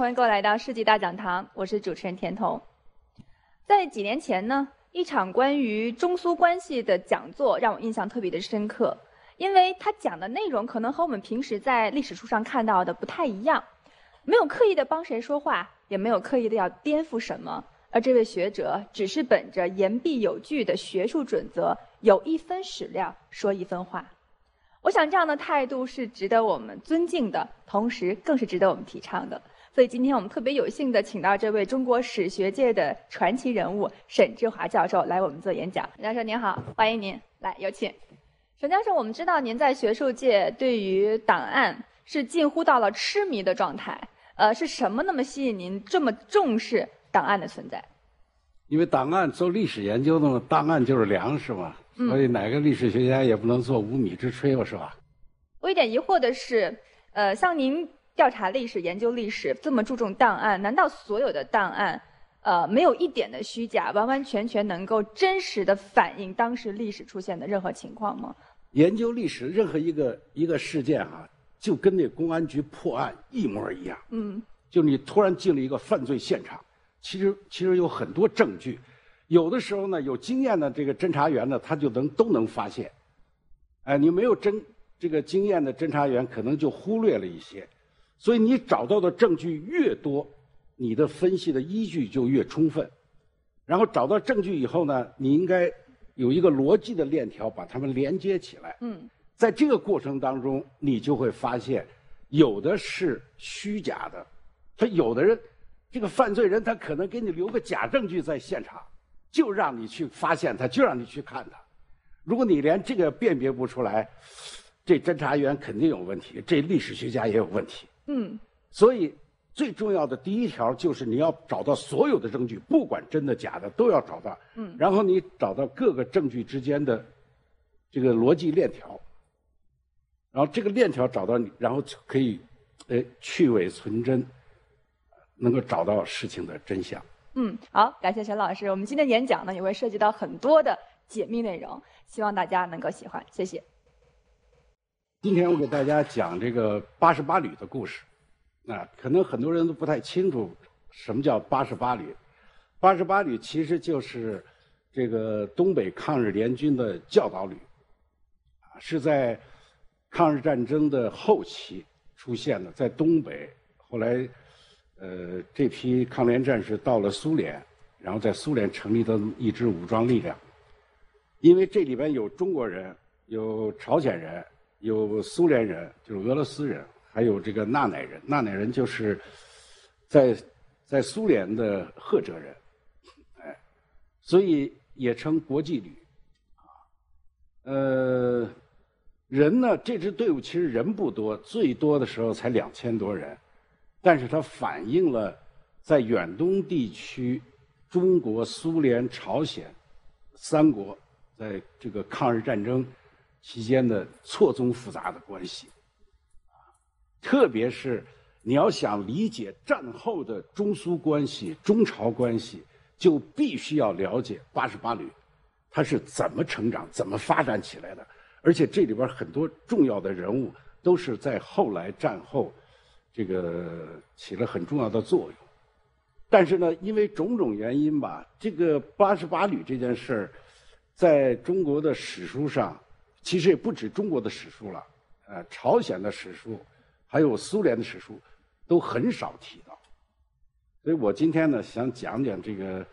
欢迎各位来到世纪大讲堂，我是主持人田彤。在几年前呢，一场关于中苏关系的讲座让我印象特别的深刻，因为他讲的内容可能和我们平时在历史书上看到的不太一样，没有刻意的帮谁说话，也没有刻意的要颠覆什么，而这位学者只是本着言必有据的学术准则，有一分史料说一分话。我想这样的态度是值得我们尊敬的，同时更是值得我们提倡的。所以今天我们特别有幸的请到这位中国史学界的传奇人物沈志华教授来我们做演讲。沈教授您好，欢迎您来，有请。沈教授，我们知道您在学术界对于档案是近乎到了痴迷的状态。呃，是什么那么吸引您这么重视档案的存在？因为档案做历史研究的嘛，档案就是粮食嘛。所以哪个历史学家也不能做无米之炊吧，是吧？我有点疑惑的是，呃，像您调查历史、研究历史这么注重档案，难道所有的档案，呃，没有一点的虚假，完完全全能够真实的反映当时历史出现的任何情况吗？研究历史，任何一个一个事件啊，就跟那公安局破案一模一样。嗯。就你突然进了一个犯罪现场，其实其实有很多证据。有的时候呢，有经验的这个侦查员呢，他就能都能发现。哎，你没有侦这个经验的侦查员，可能就忽略了一些。所以你找到的证据越多，你的分析的依据就越充分。然后找到证据以后呢，你应该有一个逻辑的链条把它们连接起来。嗯，在这个过程当中，你就会发现，有的是虚假的，他有的人，这个犯罪人他可能给你留个假证据在现场。就让你去发现他，就让你去看他。如果你连这个辨别不出来，这侦查员肯定有问题，这历史学家也有问题。嗯。所以最重要的第一条就是你要找到所有的证据，不管真的假的都要找到。嗯。然后你找到各个证据之间的这个逻辑链条，然后这个链条找到你，然后可以，哎，去伪存真，能够找到事情的真相。嗯，好，感谢陈老师。我们今天演讲呢也会涉及到很多的解密内容，希望大家能够喜欢，谢谢。今天我给大家讲这个八十八旅的故事，啊，可能很多人都不太清楚什么叫八十八旅。八十八旅其实就是这个东北抗日联军的教导旅，是在抗日战争的后期出现的，在东北，后来。呃，这批抗联战士到了苏联，然后在苏联成立的一支武装力量。因为这里边有中国人，有朝鲜人，有苏联人，就是俄罗斯人，还有这个纳乃人。纳乃人就是在在苏联的赫哲人，哎，所以也称国际旅。啊，呃，人呢，这支队伍其实人不多，最多的时候才两千多人。但是它反映了在远东地区，中国、苏联、朝鲜三国在这个抗日战争期间的错综复杂的关系。啊特别是你要想理解战后的中苏关系、中朝关系，就必须要了解八十八旅它是怎么成长、怎么发展起来的。而且这里边很多重要的人物都是在后来战后。这个起了很重要的作用，但是呢，因为种种原因吧，这个八十八旅这件事儿，在中国的史书上，其实也不止中国的史书了，呃，朝鲜的史书，还有苏联的史书，都很少提到。所以我今天呢，想讲讲这个，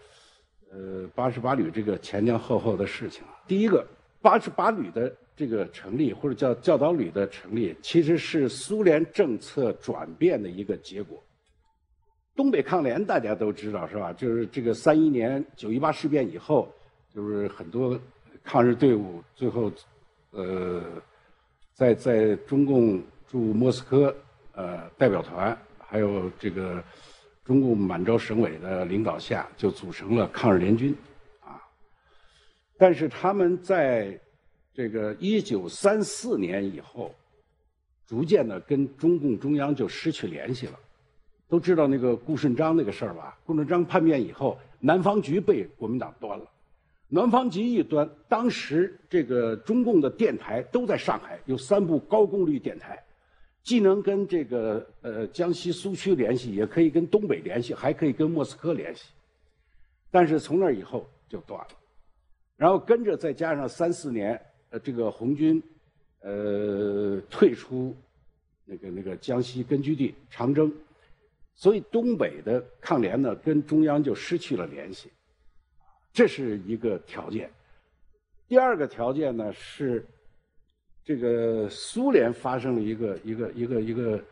呃，八十八旅这个前前后后的事情。第一个，八十八旅的。这个成立或者叫教导旅的成立，其实是苏联政策转变的一个结果。东北抗联大家都知道是吧？就是这个三一年九一八事变以后，就是很多抗日队伍最后，呃，在在中共驻莫斯科呃代表团，还有这个中共满洲省委的领导下，就组成了抗日联军，啊。但是他们在这个一九三四年以后，逐渐的跟中共中央就失去联系了。都知道那个顾顺章那个事儿吧？顾顺章叛变以后，南方局被国民党端了。南方局一端，当时这个中共的电台都在上海，有三部高功率电台，既能跟这个呃江西苏区联系，也可以跟东北联系，还可以跟莫斯科联系。但是从那以后就断了，然后跟着再加上三四年，呃，这个红军，呃，退出那个那个江西根据地长征，所以东北的抗联呢跟中央就失去了联系，这是一个条件。第二个条件呢是，这个苏联发生了一个一个一个一个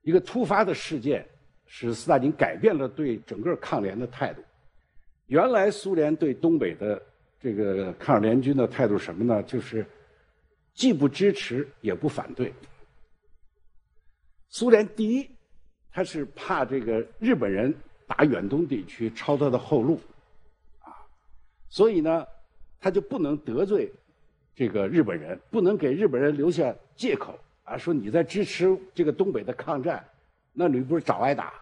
一个突发的事件，使斯大林改变了对整个抗联的态度。原来苏联对东北的这个抗日联军的态度什么呢？就是既不支持也不反对。苏联第一，他是怕这个日本人打远东地区抄他的后路，所以呢，他就不能得罪这个日本人，不能给日本人留下借口啊，说你在支持这个东北的抗战，那你不是找挨打？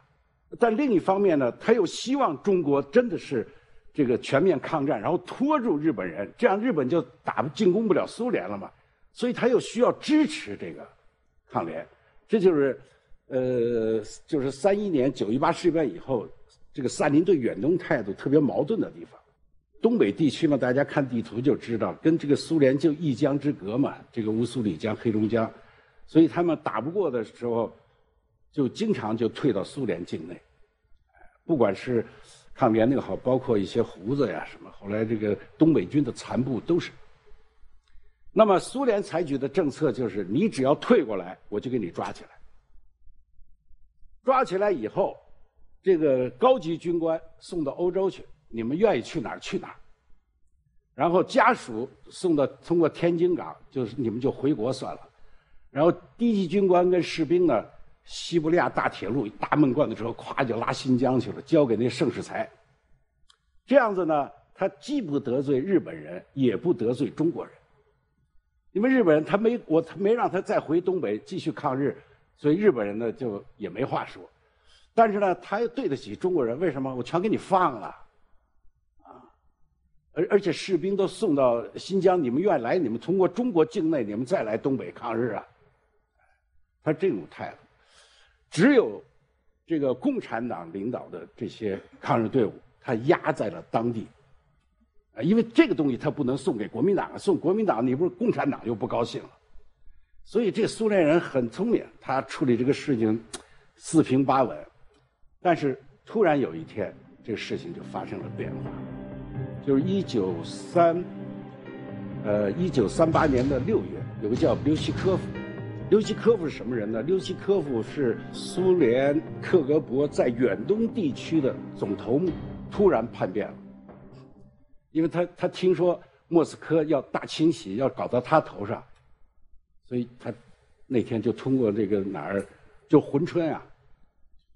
但另一方面呢，他又希望中国真的是这个全面抗战，然后拖住日本人，这样日本就打进攻不了苏联了嘛。所以他又需要支持这个抗联，这就是呃，就是三一年九一八事变以后，这个斯大林对远东态度特别矛盾的地方。东北地区嘛，大家看地图就知道，跟这个苏联就一江之隔嘛，这个乌苏里江、黑龙江，所以他们打不过的时候。就经常就退到苏联境内，不管是抗联那个好，包括一些胡子呀什么，后来这个东北军的残部都是。那么苏联采取的政策就是，你只要退过来，我就给你抓起来。抓起来以后，这个高级军官送到欧洲去，你们愿意去哪儿去哪儿。然后家属送到通过天津港，就是你们就回国算了。然后低级军官跟士兵呢。西伯利亚大铁路大闷罐子车，咵就拉新疆去了，交给那盛世才。这样子呢，他既不得罪日本人，也不得罪中国人。因为日本人他没我他没让他再回东北继续抗日，所以日本人呢就也没话说。但是呢，他又对得起中国人，为什么？我全给你放了，而而且士兵都送到新疆，你们愿意来，你们通过中国境内，你们再来东北抗日啊。他这种态度。只有这个共产党领导的这些抗日队伍，他压在了当地，啊，因为这个东西他不能送给国民党，送国民党你不是共产党又不高兴了，所以这苏联人很聪明，他处理这个事情四平八稳，但是突然有一天，这个事情就发生了变化，就是一九三，呃，一九三八年的六月，有个叫刘希科夫。刘希科夫是什么人呢？刘希科夫是苏联克格勃在远东地区的总头目，突然叛变了，因为他他听说莫斯科要大清洗，要搞到他头上，所以他那天就通过这个哪儿，就珲春啊，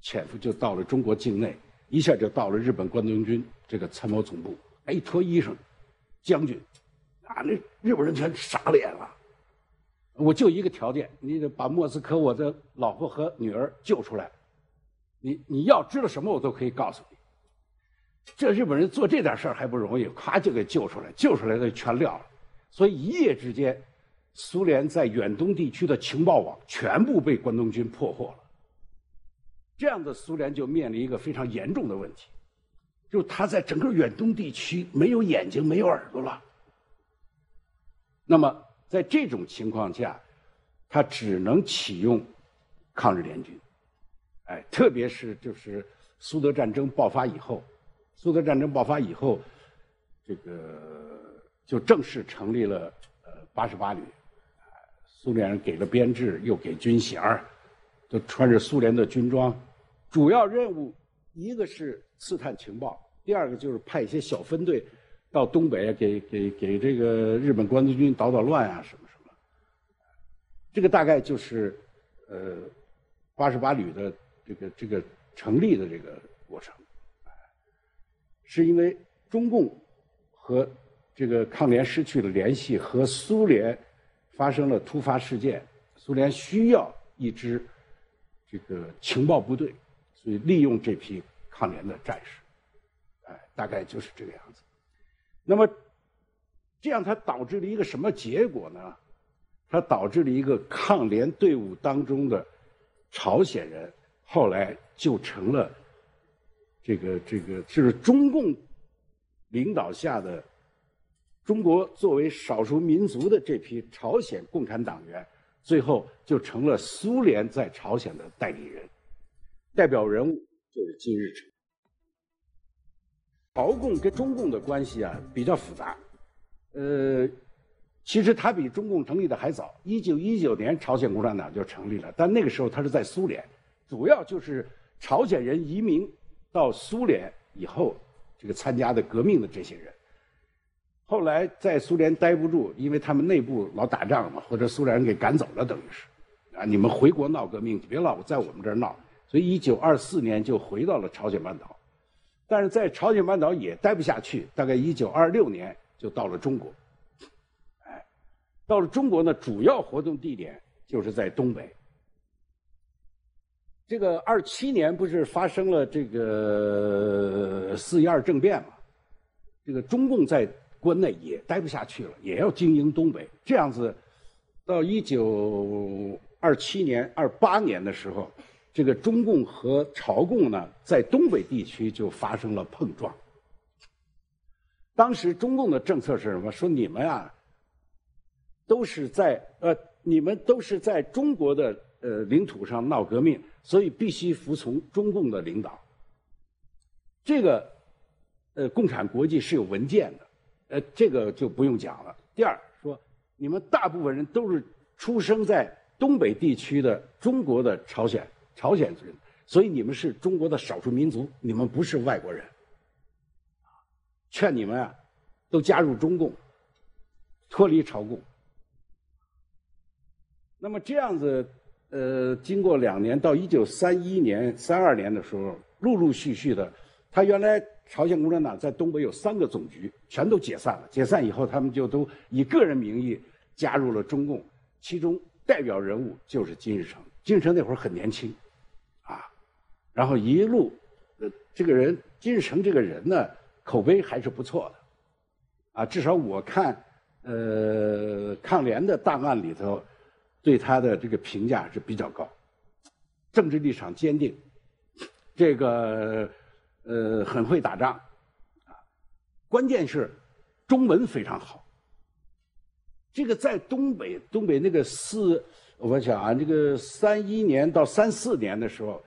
潜伏就到了中国境内，一下就到了日本关东军这个参谋总部，还，一脱衣裳，将军，啊，那日本人全傻脸了。我就一个条件，你得把莫斯科我的老婆和女儿救出来。你你要知道什么，我都可以告诉你。这日本人做这点事儿还不容易，咵就给救出来，救出来的全撂了。所以一夜之间，苏联在远东地区的情报网全部被关东军破获了。这样的苏联就面临一个非常严重的问题，就他在整个远东地区没有眼睛，没有耳朵了。那么。在这种情况下，他只能启用抗日联军，哎，特别是就是苏德战争爆发以后，苏德战争爆发以后，这个就正式成立了呃八十八旅，苏联人给了编制，又给军衔儿都穿着苏联的军装，主要任务一个是刺探情报，第二个就是派一些小分队。到东北给给给这个日本关东军捣捣乱啊，什么什么，这个大概就是呃八十八旅的这个这个成立的这个过程，是因为中共和这个抗联失去了联系，和苏联发生了突发事件，苏联需要一支这个情报部队，所以利用这批抗联的战士，哎，大概就是这个样子。那么，这样它导致了一个什么结果呢？它导致了一个抗联队伍当中的朝鲜人，后来就成了这个这个，就是中共领导下的中国作为少数民族的这批朝鲜共产党员，最后就成了苏联在朝鲜的代理人，代表人物就是金日成。朝共跟中共的关系啊比较复杂，呃。其实它比中共成立的还早，一九一九年朝鲜共产党就成立了，但那个时候它是在苏联，主要就是朝鲜人移民到苏联以后，这个参加的革命的这些人，后来在苏联待不住，因为他们内部老打仗嘛，或者苏联人给赶走了，等于是，啊，你们回国闹革命，别老在我们这儿闹，所以一九二四年就回到了朝鲜半岛，但是在朝鲜半岛也待不下去，大概一九二六年就到了中国。到了中国呢，主要活动地点就是在东北。这个二七年不是发生了这个四一二政变嘛？这个中共在国内也待不下去了，也要经营东北。这样子，到一九二七年、二八年的时候，这个中共和朝共呢，在东北地区就发生了碰撞。当时中共的政策是什么？说你们啊。都是在呃，你们都是在中国的呃领土上闹革命，所以必须服从中共的领导。这个呃，共产国际是有文件的，呃，这个就不用讲了。第二说，你们大部分人都是出生在东北地区的中国的朝鲜朝鲜人，所以你们是中国的少数民族，你们不是外国人。劝你们啊，都加入中共，脱离朝共。那么这样子，呃，经过两年，到一九三一年、三二年的时候，陆陆续续的，他原来朝鲜共产党在东北有三个总局，全都解散了。解散以后，他们就都以个人名义加入了中共，其中代表人物就是金日成。金日成那会儿很年轻，然后一路，呃，这个人金日成这个人呢，口碑还是不错的，啊，至少我看，呃，抗联的档案里头。对他的这个评价是比较高，政治立场坚定，这个呃很会打仗，啊，关键是中文非常好。这个在东北，东北那个四，我想啊，这个三一年到三四年的时候，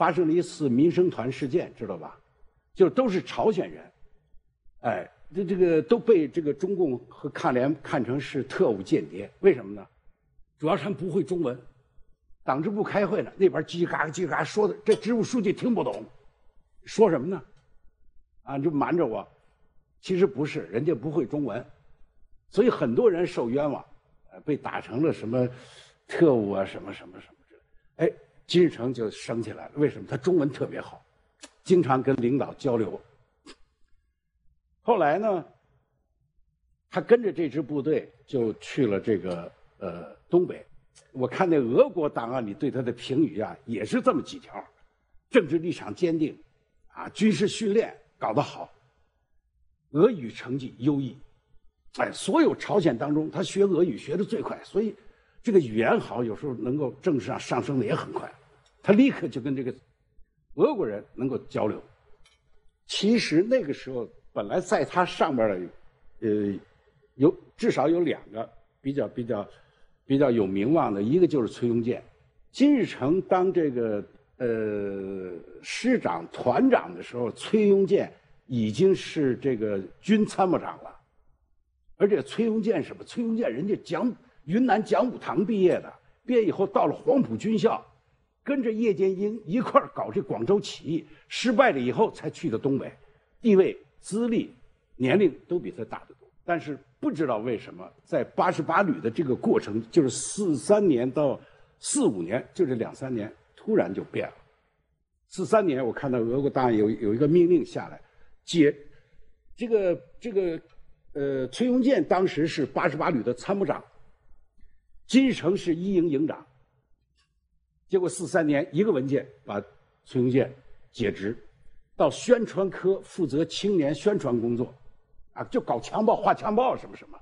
发生了一次民生团事件，知道吧？就都是朝鲜人，哎，这这个都被这个中共和抗联看成是特务间谍，为什么呢？主要是他们不会中文，党支部开会呢，那边叽嘎叽叽嘎说的，这支部书记听不懂，说什么呢？啊，就瞒着我，其实不是，人家不会中文，所以很多人受冤枉，呃，被打成了什么特务啊，什么什么什么之类。哎，金日成就升起来了，为什么？他中文特别好，经常跟领导交流。后来呢，他跟着这支部队就去了这个呃。东北，我看那俄国档案里对他的评语啊，也是这么几条：政治立场坚定，啊，军事训练搞得好，俄语成绩优异。哎，所有朝鲜当中，他学俄语学的最快，所以这个语言好，有时候能够政治上上升的也很快。他立刻就跟这个俄国人能够交流。其实那个时候，本来在他上边的，呃，有至少有两个比较比较。比较有名望的一个就是崔庸健，金日成当这个呃师长团长的时候，崔庸健已经是这个军参谋长了，而且崔庸健什么？崔庸健人家讲云南讲武堂毕业的，毕业以后到了黄埔军校，跟着叶剑英一块搞这广州起义，失败了以后才去的东北，地位、资历、年龄都比他大得多，但是。不知道为什么，在八十八旅的这个过程，就是四三年到四五年，就这两三年，突然就变了。四三年，我看到俄国档案有有一个命令下来，解这个这个呃，崔庸健当时是八十八旅的参谋长，金日成是一营营长。结果四三年一个文件把崔庸健解职，到宣传科负责青年宣传工作。啊，就搞枪报、画枪报什么什么，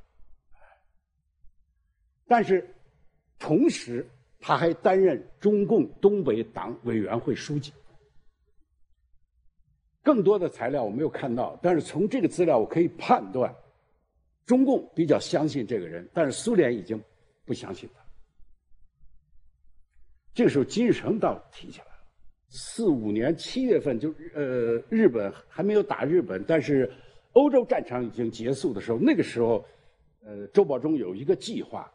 但是同时他还担任中共东北党委员会书记。更多的材料我没有看到，但是从这个资料我可以判断，中共比较相信这个人，但是苏联已经不相信他。这个时候，金日成倒提起来了。四五年七月份，就呃，日本还没有打日本，但是欧洲战场已经结束的时候，那个时候，呃，周保中有一个计划，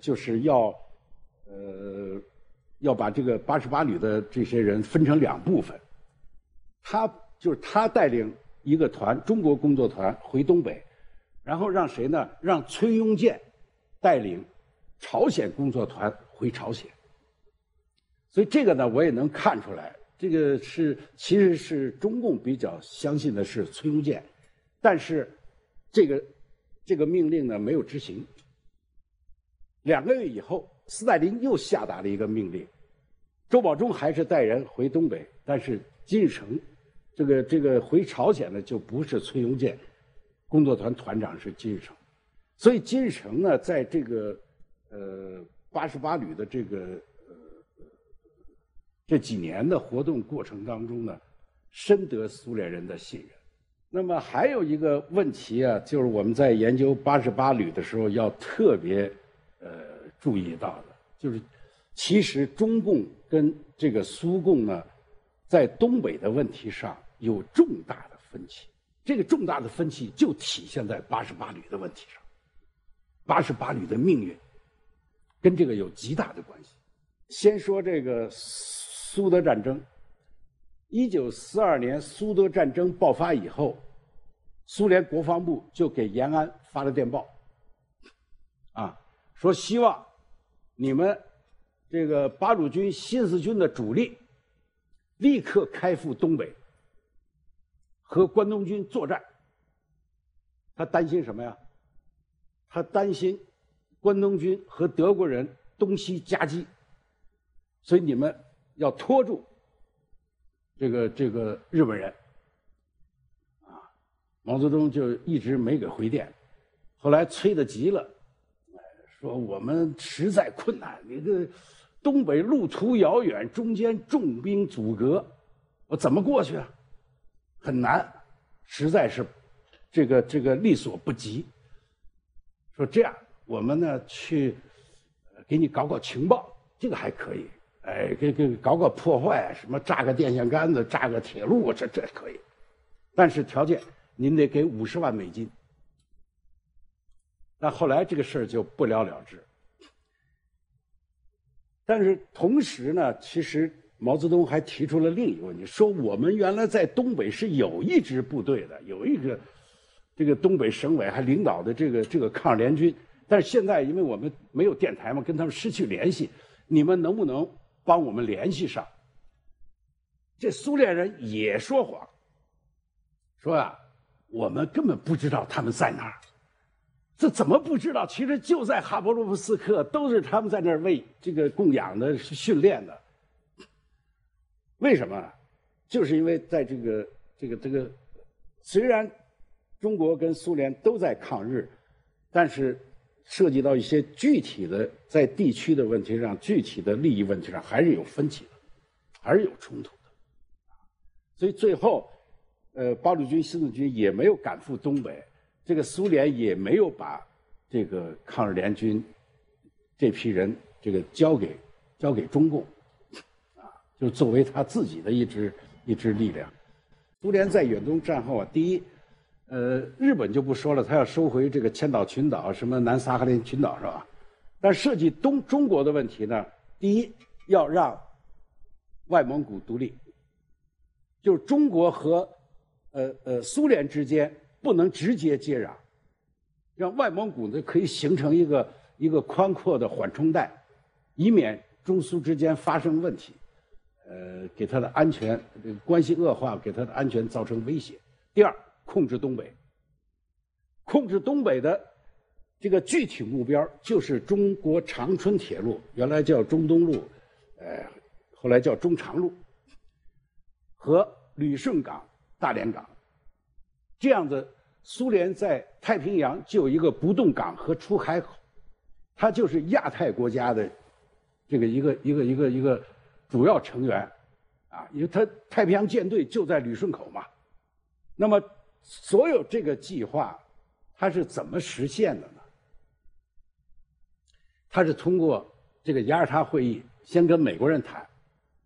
就是要呃要把这个八十八旅的这些人分成两部分。他就是他带领一个团，中国工作团回东北，然后让谁呢？让崔庸健带领朝鲜工作团回朝鲜。所以这个呢，我也能看出来，这个是其实是中共比较相信的是崔庸健，但是这个这个命令呢没有执行。两个月以后，斯大林又下达了一个命令，周保中还是带人回东北，但是金日成这个这个回朝鲜呢就不是崔庸健，工作团团长是金日成，所以金日成呢在这个呃八十八旅的这个。这几年的活动过程当中呢，深得苏联人的信任。那么还有一个问题啊，就是我们在研究八十八旅的时候要特别呃注意到的，就是其实中共跟这个苏共呢，在东北的问题上有重大的分歧。这个重大的分歧就体现在八十八旅的问题上。八十八旅的命运跟这个有极大的关系。先说这个。苏德战争，一九四二年苏德战争爆发以后，苏联国防部就给延安发了电报，啊，说希望你们这个八路军新四军的主力立刻开赴东北，和关东军作战。他担心什么呀？他担心关东军和德国人东西夹击，所以你们。要拖住这个这个日本人啊，毛泽东就一直没给回电，后来催得急了，说我们实在困难，你这东北路途遥远，中间重兵阻隔，我怎么过去啊？很难，实在是这个这个力所不及。说这样，我们呢去给你搞搞情报，这个还可以。哎，给给搞个破坏，什么炸个电线杆子，炸个铁路，这这可以，但是条件您得给五十万美金。那后来这个事儿就不了了之。但是同时呢，其实毛泽东还提出了另一个问题，说我们原来在东北是有一支部队的，有一个这个东北省委还领导的这个这个抗日联军，但是现在因为我们没有电台嘛，跟他们失去联系，你们能不能？帮我们联系上，这苏联人也说谎，说呀，我们根本不知道他们在哪儿，这怎么不知道？其实就在哈勃洛夫斯克，都是他们在那儿为这个供养的、训练的。为什么？就是因为在这个、这个、这个，虽然中国跟苏联都在抗日，但是。涉及到一些具体的在地区的问题上，具体的利益问题上，还是有分歧的，还是有冲突的。所以最后，呃，八路军新四军也没有赶赴东北，这个苏联也没有把这个抗日联军这批人这个交给交给中共，啊，就作为他自己的一支一支力量。苏联在远东战后啊，第一。呃，日本就不说了，他要收回这个千岛群岛，什么南萨哈林群岛是吧？但涉及东中国的问题呢，第一要让外蒙古独立，就是中国和呃呃苏联之间不能直接接壤，让外蒙古呢可以形成一个一个宽阔的缓冲带，以免中苏之间发生问题，呃，给他的安全这个关系恶化，给他的安全造成威胁。第二。控制东北，控制东北的这个具体目标就是中国长春铁路，原来叫中东路，呃，后来叫中长路，和旅顺港、大连港，这样子，苏联在太平洋就有一个不动港和出海口。它就是亚太国家的这个一个一个一个一个主要成员啊，因为它太平洋舰队就在旅顺口嘛。那么所有这个计划，它是怎么实现的呢？它是通过这个雅尔塔会议，先跟美国人谈，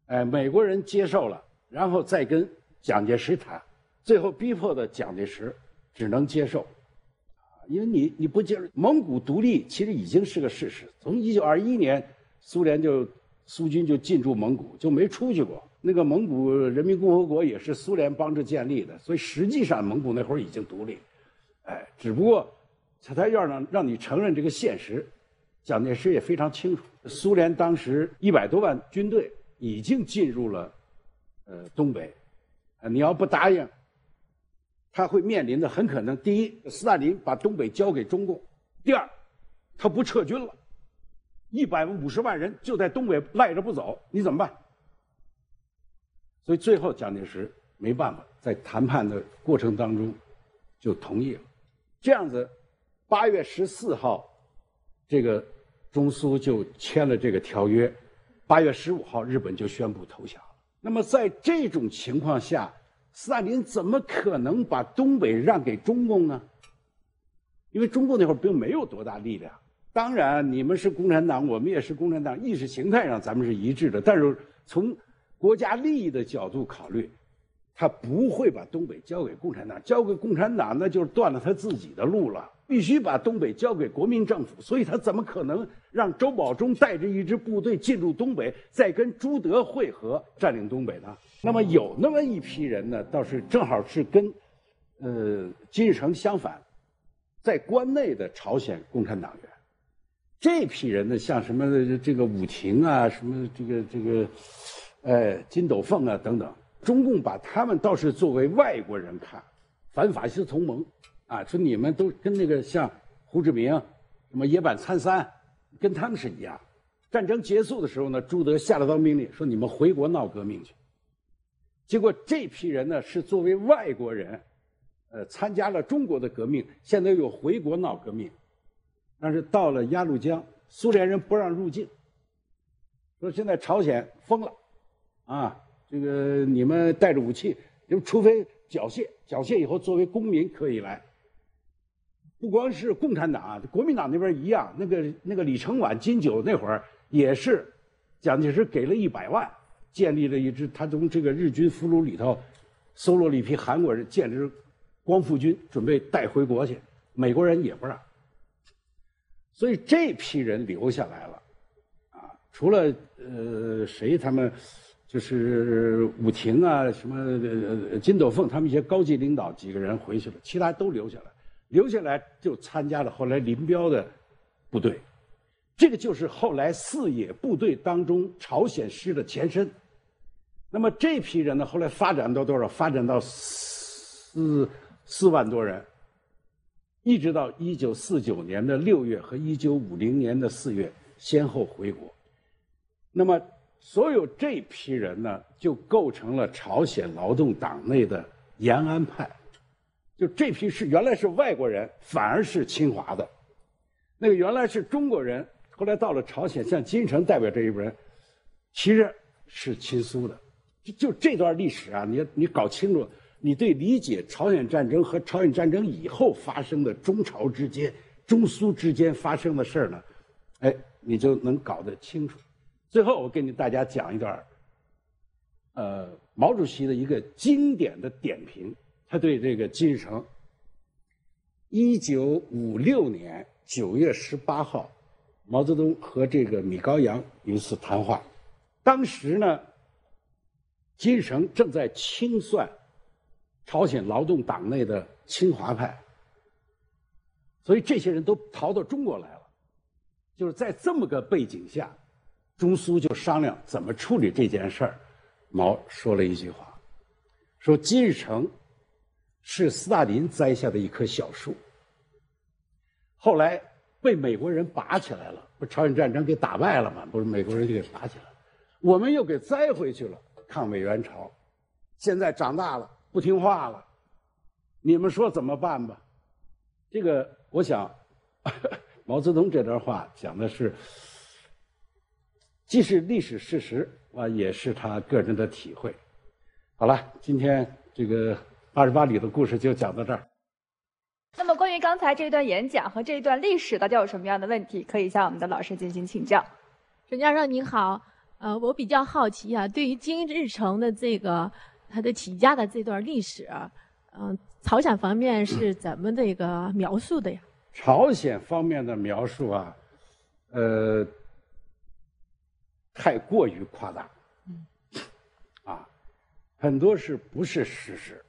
哎，美国人接受了，然后再跟蒋介石谈，最后逼迫的蒋介石只能接受，因为你你不接受蒙古独立，其实已经是个事实。从一九二一年，苏联就苏军就进驻蒙古，就没出去过。那个蒙古人民共和国也是苏联帮着建立的，所以实际上蒙古那会儿已经独立，哎，只不过他他要让让你承认这个现实。蒋介石也非常清楚，苏联当时一百多万军队已经进入了，呃，东北，啊，你要不答应，他会面临的很可能：第一，斯大林把东北交给中共；第二，他不撤军了，一百五十万人就在东北赖着不走，你怎么办？所以最后蒋介石没办法，在谈判的过程当中就同意了。这样子，八月十四号。这个中苏就签了这个条约，八月十五号，日本就宣布投降了。那么在这种情况下，斯大林怎么可能把东北让给中共呢？因为中共那会儿并没有多大力量。当然，你们是共产党，我们也是共产党，意识形态上咱们是一致的。但是从国家利益的角度考虑，他不会把东北交给共产党，交给共产党那就是断了他自己的路了。必须把东北交给国民政府，所以他怎么可能让周保中带着一支部队进入东北，再跟朱德会合，占领东北呢？那么有那么一批人呢，倒是正好是跟，呃，金日成相反，在关内的朝鲜共产党员，这批人呢，像什么这个武庭啊，什么这个这个，呃，金斗凤啊等等，中共把他们倒是作为外国人看，反法西斯同盟。啊，说你们都跟那个像胡志明、什么野坂参三，跟他们是一样。战争结束的时候呢，朱德下了道命令，说你们回国闹革命去。结果这批人呢，是作为外国人，呃，参加了中国的革命，现在又回国闹革命。但是到了鸭绿江，苏联人不让入境，说现在朝鲜疯了，啊，这个你们带着武器，就除非缴械，缴械以后作为公民可以来。不光是共产党，国民党那边一样。那个那个李承晚、金九那会儿也是，蒋介石给了一百万，建立了一支，他从这个日军俘虏里头搜罗了一批韩国人，建立光复军，准备带回国去。美国人也不让，所以这批人留下来了，啊，除了呃谁他们，就是武庭啊，什么金斗凤他们一些高级领导几个人回去了，其他都留下来。留下来就参加了后来林彪的部队，这个就是后来四野部队当中朝鲜师的前身。那么这批人呢，后来发展到多少？发展到四四万多人，一直到一九四九年的六月和一九五零年的四月先后回国。那么所有这批人呢，就构成了朝鲜劳动党内的延安派。就这批是原来是外国人，反而是侵华的；那个原来是中国人，后来到了朝鲜，像金城代表这一波人，其实是亲苏的。就就这段历史啊，你你搞清楚，你对理解朝鲜战争和朝鲜战争以后发生的中朝之间、中苏之间发生的事儿呢，哎，你就能搞得清楚。最后，我给你大家讲一段，呃，毛主席的一个经典的点评。他对这个金日成，一九五六年九月十八号，毛泽东和这个米高扬有一次谈话，当时呢，金日成正在清算朝鲜劳动党内的侵华派，所以这些人都逃到中国来了，就是在这么个背景下，中苏就商量怎么处理这件事儿，毛说了一句话，说金日成。是斯大林栽下的一棵小树，后来被美国人拔起来了，不朝鲜战争给打败了吗？不是美国人就给拔起来了，我们又给栽回去了。抗美援朝，现在长大了，不听话了，你们说怎么办吧？这个我想，毛泽东这段话讲的是，既是历史事实啊，也是他个人的体会。好了，今天这个八十八里的故事就讲到这儿。那么，关于刚才这段演讲和这一段历史，大家有什么样的问题，可以向我们的老师进行请教。沈教授您好，呃，我比较好奇啊，对于金日成的这个他的起家的这段历史，嗯，朝鲜方面是 怎么这个描述的呀？朝鲜方面的描述啊，呃，太过于夸大，啊，很多是不是事实？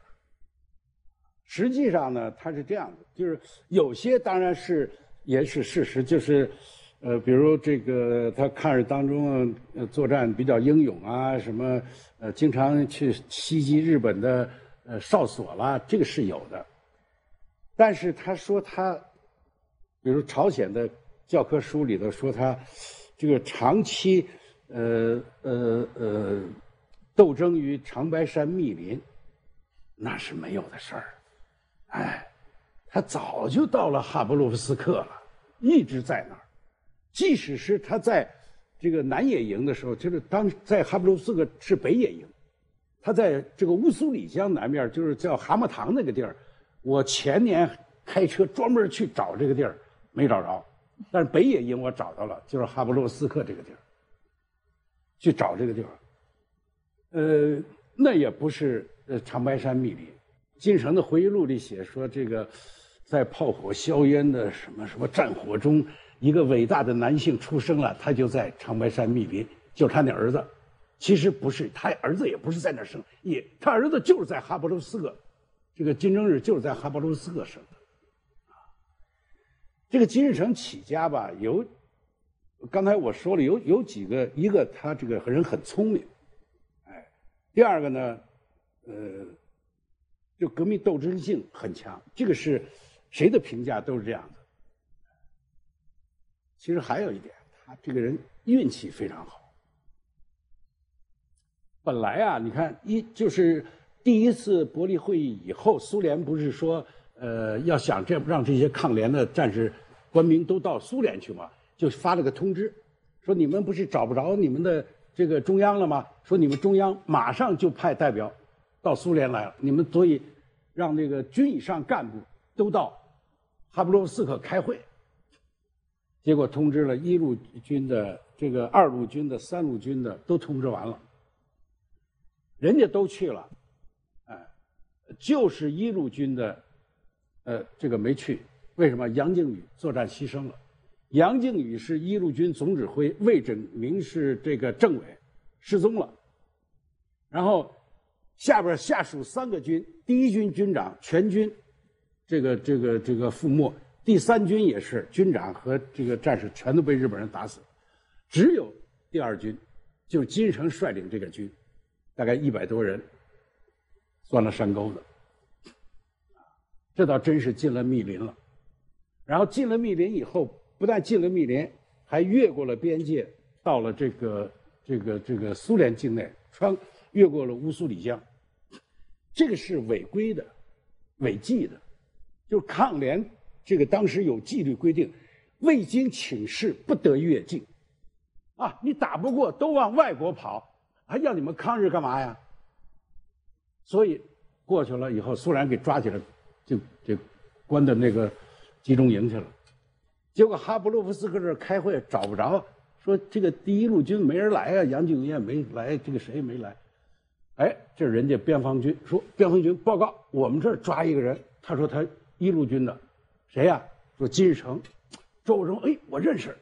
实际上呢，他是这样的，就是有些当然是也是事实，就是呃，比如这个他抗日当中呃作战比较英勇啊，什么呃经常去袭击日本的呃哨所啦，这个是有的。但是他说他，比如朝鲜的教科书里头说他这个长期呃呃呃斗争于长白山密林，那是没有的事儿。哎，他早就到了哈布洛夫斯克了，一直在那儿。即使是他在这个南野营的时候，就是当在哈布洛夫斯克是北野营，他在这个乌苏里江南面，就是叫蛤蟆塘那个地儿。我前年开车专门去找这个地儿，没找着，但是北野营我找到了，就是哈布洛夫斯克这个地儿。去找这个地方，呃，那也不是呃长白山密林。金城的回忆录里写说，这个在炮火硝烟的什么什么战火中，一个伟大的男性出生了，他就在长白山密林，就是他那儿子。其实不是，他儿子也不是在那儿生，也他儿子就是在哈布罗斯克，这个金正日就是在哈布罗斯克生的。这个金日成起家吧，有刚才我说了，有有几个，一个他这个人很聪明，哎，第二个呢，呃。就革命斗争性很强，这个是谁的评价都是这样的。其实还有一点，他这个人运气非常好。本来啊，你看一就是第一次伯利会议以后，苏联不是说呃要想这让这些抗联的战士官兵都到苏联去嘛，就发了个通知，说你们不是找不着你们的这个中央了吗？说你们中央马上就派代表。到苏联来了，你们所以让那个军以上干部都到哈布洛夫斯克开会。结果通知了一路军的、这个二路军的、三路军的都通知完了，人家都去了，哎，就是一路军的，呃，这个没去。为什么？杨靖宇作战牺牲了。杨靖宇是一路军总指挥，魏缜明是这个政委，失踪了。然后。下边下属三个军，第一军军长全军，这个这个这个覆没；第三军也是军长和这个战士全都被日本人打死，只有第二军，就是金城率领这个军，大概一百多人，钻了山沟子。这倒真是进了密林了。然后进了密林以后，不但进了密林，还越过了边界，到了这个这个这个苏联境内，穿。越过了乌苏里江，这个是违规的、违纪的，就抗联这个当时有纪律规定，未经请示不得越境，啊，你打不过都往外国跑，还要你们抗日干嘛呀？所以过去了以后，苏联给抓起来，就就关到那个集中营去了。结果哈布洛夫斯克这开会找不着，说这个第一路军没人来啊，杨靖宇也没来，这个谁也没来。哎，这人家边防军说，边防军报告，我们这儿抓一个人。他说他一路军的，谁呀？说金日成。周武生，哎，我认识。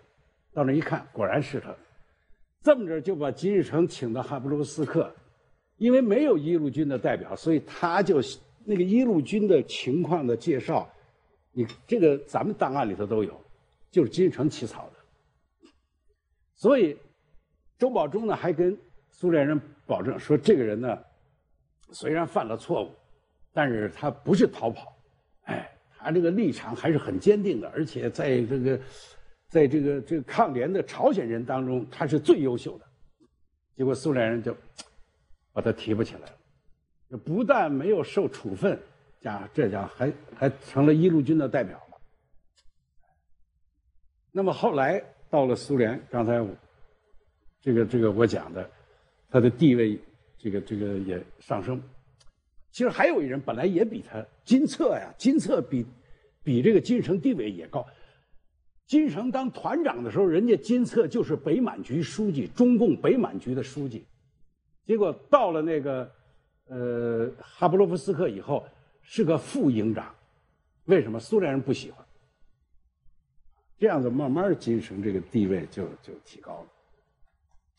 到那一看，果然是他。这么着就把金日成请到哈布罗斯克，因为没有一路军的代表，所以他就那个一路军的情况的介绍，你这个咱们档案里头都有，就是金日成起草的。所以周保中呢还跟苏联人。保证说，这个人呢，虽然犯了错误，但是他不是逃跑，哎，他这个立场还是很坚定的，而且在这个，在这个这个抗联的朝鲜人当中，他是最优秀的。结果苏联人就把他提拔起来了，不但没有受处分，家这家还还成了一路军的代表。那么后来到了苏联，刚才这个这个我讲的，他的地位这个这个也上升。其实还有一人本来也比他金策呀，金策比比这个金城地位也高。金城当团长的时候，人家金策就是北满局书记，中共北满局的书记。结果到了那个呃哈布罗夫斯克以后，是个副营长。为什么苏联人不喜欢？这样子慢慢金城这个地位就就提高了。